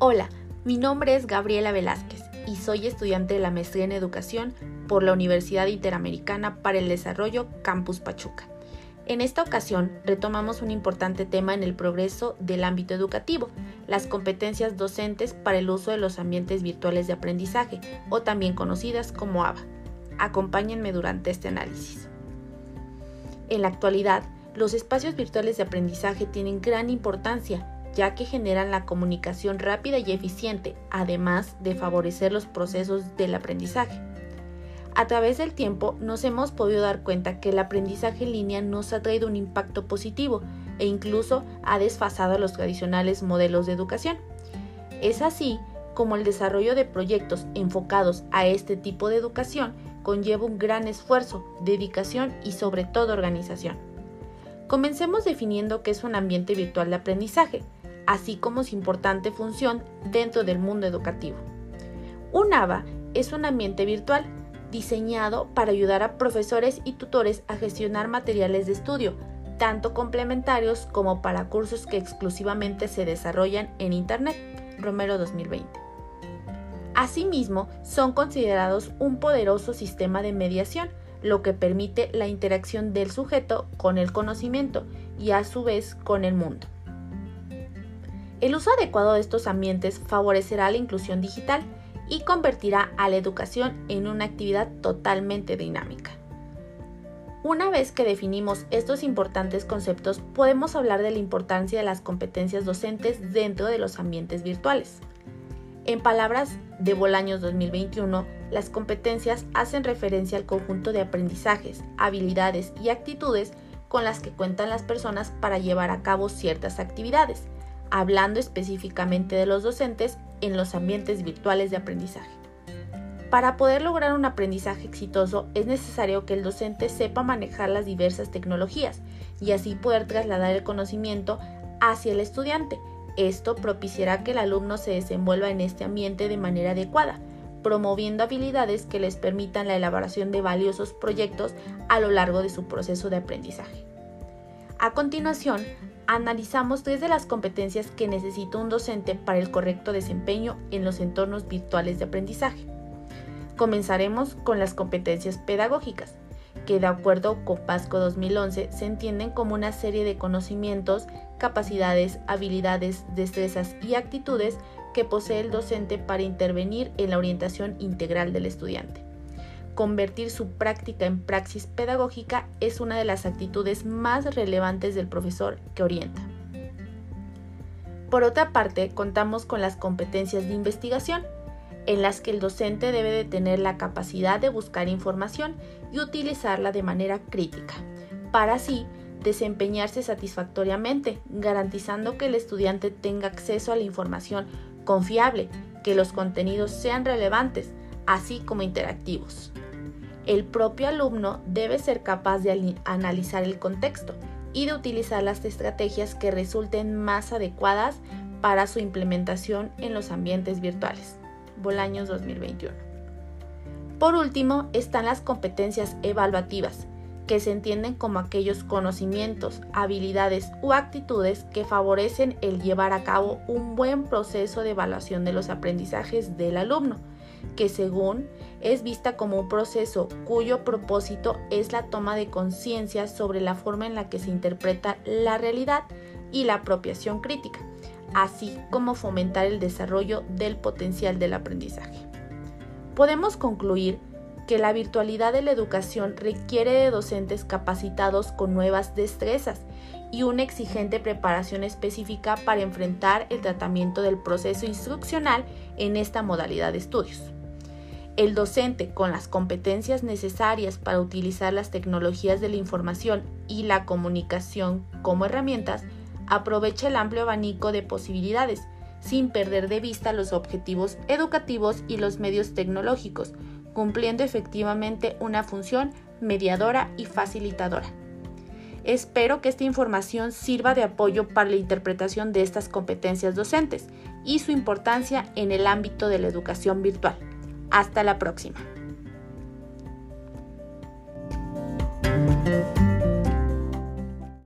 Hola, mi nombre es Gabriela Velázquez y soy estudiante de la maestría en educación por la Universidad Interamericana para el Desarrollo Campus Pachuca. En esta ocasión retomamos un importante tema en el progreso del ámbito educativo, las competencias docentes para el uso de los ambientes virtuales de aprendizaje, o también conocidas como ABA. Acompáñenme durante este análisis. En la actualidad, los espacios virtuales de aprendizaje tienen gran importancia ya que generan la comunicación rápida y eficiente, además de favorecer los procesos del aprendizaje. A través del tiempo nos hemos podido dar cuenta que el aprendizaje en línea nos ha traído un impacto positivo e incluso ha desfasado los tradicionales modelos de educación. Es así como el desarrollo de proyectos enfocados a este tipo de educación conlleva un gran esfuerzo, dedicación y sobre todo organización. Comencemos definiendo qué es un ambiente virtual de aprendizaje así como su importante función dentro del mundo educativo. Un ABA es un ambiente virtual diseñado para ayudar a profesores y tutores a gestionar materiales de estudio, tanto complementarios como para cursos que exclusivamente se desarrollan en Internet. Romero 2020. Asimismo, son considerados un poderoso sistema de mediación, lo que permite la interacción del sujeto con el conocimiento y a su vez con el mundo. El uso adecuado de estos ambientes favorecerá la inclusión digital y convertirá a la educación en una actividad totalmente dinámica. Una vez que definimos estos importantes conceptos, podemos hablar de la importancia de las competencias docentes dentro de los ambientes virtuales. En palabras de Bolaños 2021, las competencias hacen referencia al conjunto de aprendizajes, habilidades y actitudes con las que cuentan las personas para llevar a cabo ciertas actividades, hablando específicamente de los docentes en los ambientes virtuales de aprendizaje. Para poder lograr un aprendizaje exitoso es necesario que el docente sepa manejar las diversas tecnologías y así poder trasladar el conocimiento hacia el estudiante. Esto propiciará que el alumno se desenvuelva en este ambiente de manera adecuada, promoviendo habilidades que les permitan la elaboración de valiosos proyectos a lo largo de su proceso de aprendizaje. A continuación, analizamos tres de las competencias que necesita un docente para el correcto desempeño en los entornos virtuales de aprendizaje. Comenzaremos con las competencias pedagógicas, que de acuerdo con PASCO 2011 se entienden como una serie de conocimientos, capacidades, habilidades, destrezas y actitudes que posee el docente para intervenir en la orientación integral del estudiante convertir su práctica en praxis pedagógica es una de las actitudes más relevantes del profesor que orienta. Por otra parte, contamos con las competencias de investigación, en las que el docente debe de tener la capacidad de buscar información y utilizarla de manera crítica, para así desempeñarse satisfactoriamente, garantizando que el estudiante tenga acceso a la información confiable, que los contenidos sean relevantes, así como interactivos el propio alumno debe ser capaz de analizar el contexto y de utilizar las estrategias que resulten más adecuadas para su implementación en los ambientes virtuales. Bolaños 2021. Por último, están las competencias evaluativas, que se entienden como aquellos conocimientos, habilidades u actitudes que favorecen el llevar a cabo un buen proceso de evaluación de los aprendizajes del alumno que según es vista como un proceso cuyo propósito es la toma de conciencia sobre la forma en la que se interpreta la realidad y la apropiación crítica, así como fomentar el desarrollo del potencial del aprendizaje. Podemos concluir que la virtualidad de la educación requiere de docentes capacitados con nuevas destrezas y una exigente preparación específica para enfrentar el tratamiento del proceso instruccional en esta modalidad de estudios. El docente, con las competencias necesarias para utilizar las tecnologías de la información y la comunicación como herramientas, aprovecha el amplio abanico de posibilidades, sin perder de vista los objetivos educativos y los medios tecnológicos, cumpliendo efectivamente una función mediadora y facilitadora. Espero que esta información sirva de apoyo para la interpretación de estas competencias docentes y su importancia en el ámbito de la educación virtual. Hasta la próxima.